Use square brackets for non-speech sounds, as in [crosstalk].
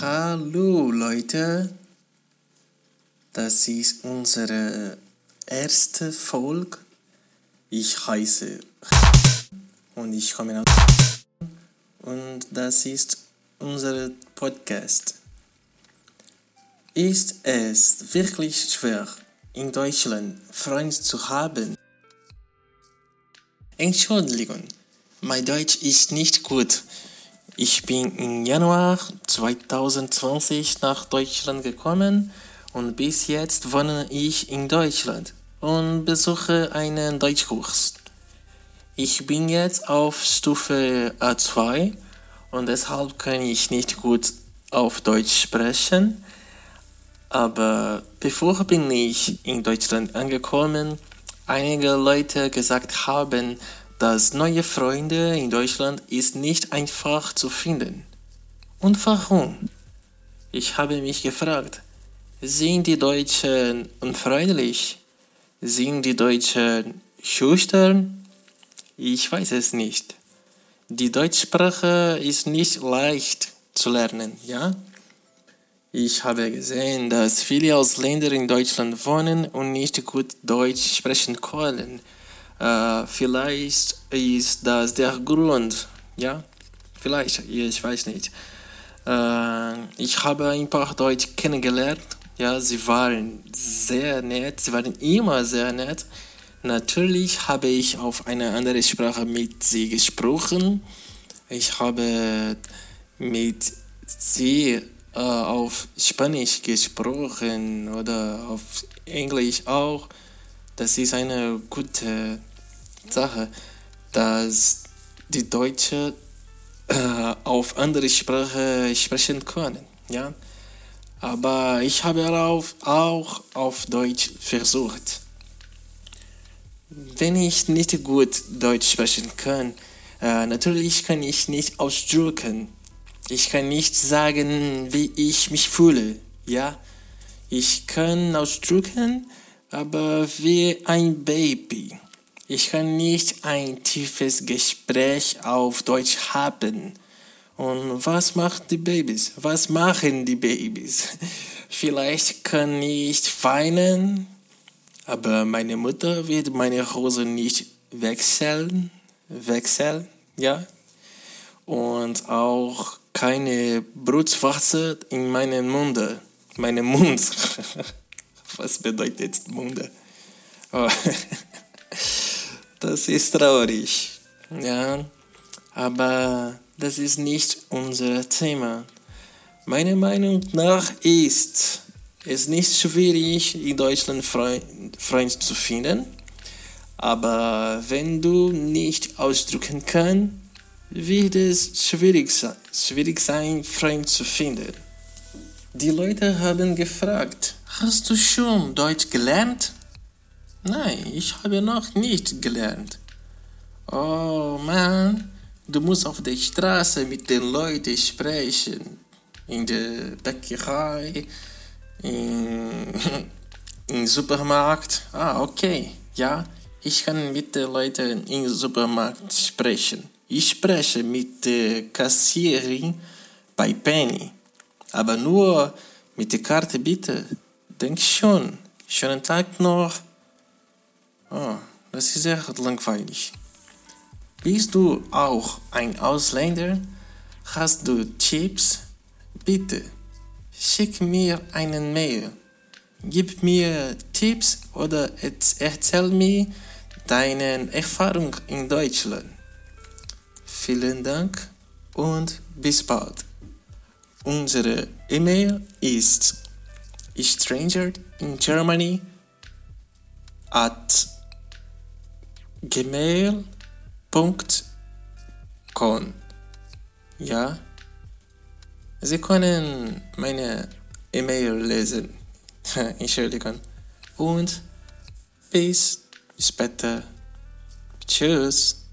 Hallo Leute, das ist unsere erste Folge. Ich heiße und ich komme aus und das ist unser Podcast. Ist es wirklich schwer, in Deutschland Freunde zu haben? Entschuldigung, mein Deutsch ist nicht gut. Ich bin im Januar 2020 nach Deutschland gekommen und bis jetzt wohne ich in Deutschland und besuche einen Deutschkurs. Ich bin jetzt auf Stufe A2 und deshalb kann ich nicht gut auf Deutsch sprechen. Aber bevor bin ich in Deutschland angekommen, einige Leute gesagt haben, dass neue Freunde in Deutschland ist nicht einfach zu finden. Und warum? Ich habe mich gefragt, sind die Deutschen unfreundlich? Sind die Deutschen schüchtern? Ich weiß es nicht. Die Deutschsprache ist nicht leicht zu lernen, ja? Ich habe gesehen, dass viele Ausländer in Deutschland wohnen und nicht gut Deutsch sprechen können. Äh, vielleicht ist das der Grund, ja? Vielleicht, ich weiß nicht. Äh, ich habe ein paar Deutsch kennengelernt. Ja, sie waren sehr nett, sie waren immer sehr nett. Natürlich habe ich auf eine andere Sprache mit sie gesprochen. Ich habe mit sie äh, auf Spanisch gesprochen oder auf Englisch auch. Das ist eine gute Sache, dass die Deutschen äh, auf andere Sprache sprechen können. Ja? Aber ich habe auch, auch auf Deutsch versucht. Wenn ich nicht gut Deutsch sprechen kann, äh, natürlich kann ich nicht ausdrücken. Ich kann nicht sagen, wie ich mich fühle. Ja, ich kann ausdrücken, aber wie ein Baby. Ich kann nicht ein tiefes Gespräch auf Deutsch haben. Und was macht die Babys? Was machen die Babys? [laughs] Vielleicht kann ich weinen, aber meine Mutter wird meine Hose nicht wechseln, wechseln, ja. Und auch keine Brutwasser in meinem Munde, meinem Mund. [laughs] Was bedeutet Munde? Oh. [laughs] Das ist traurig, ja. Aber das ist nicht unser Thema. Meiner Meinung nach ist es nicht schwierig, in Deutschland Freund, Freund zu finden. Aber wenn du nicht ausdrücken kannst, wird es schwierig sein, schwierig sein, Freund zu finden. Die Leute haben gefragt, hast du schon Deutsch gelernt? Nein, ich habe noch nicht gelernt. Oh Mann, du musst auf der Straße mit den Leuten sprechen. In der Bäckerei, in, [laughs] im Supermarkt. Ah, okay. Ja, ich kann mit den Leuten im Supermarkt sprechen. Ich spreche mit der Kassierin bei Penny. Aber nur mit der Karte bitte. Denk schon. Schönen Tag noch. Oh, das ist sehr langweilig. Bist du auch ein Ausländer? Hast du Chips? Bitte, schick mir einen Mail. Gib mir Tipps oder erzähl mir deine Erfahrung in Deutschland. Vielen Dank und bis bald. Unsere E-Mail ist stranger in Germany at gmail.com. Ja, Sie können meine E-Mail lesen. [laughs] Entschuldigung. Und bis später. Tschüss.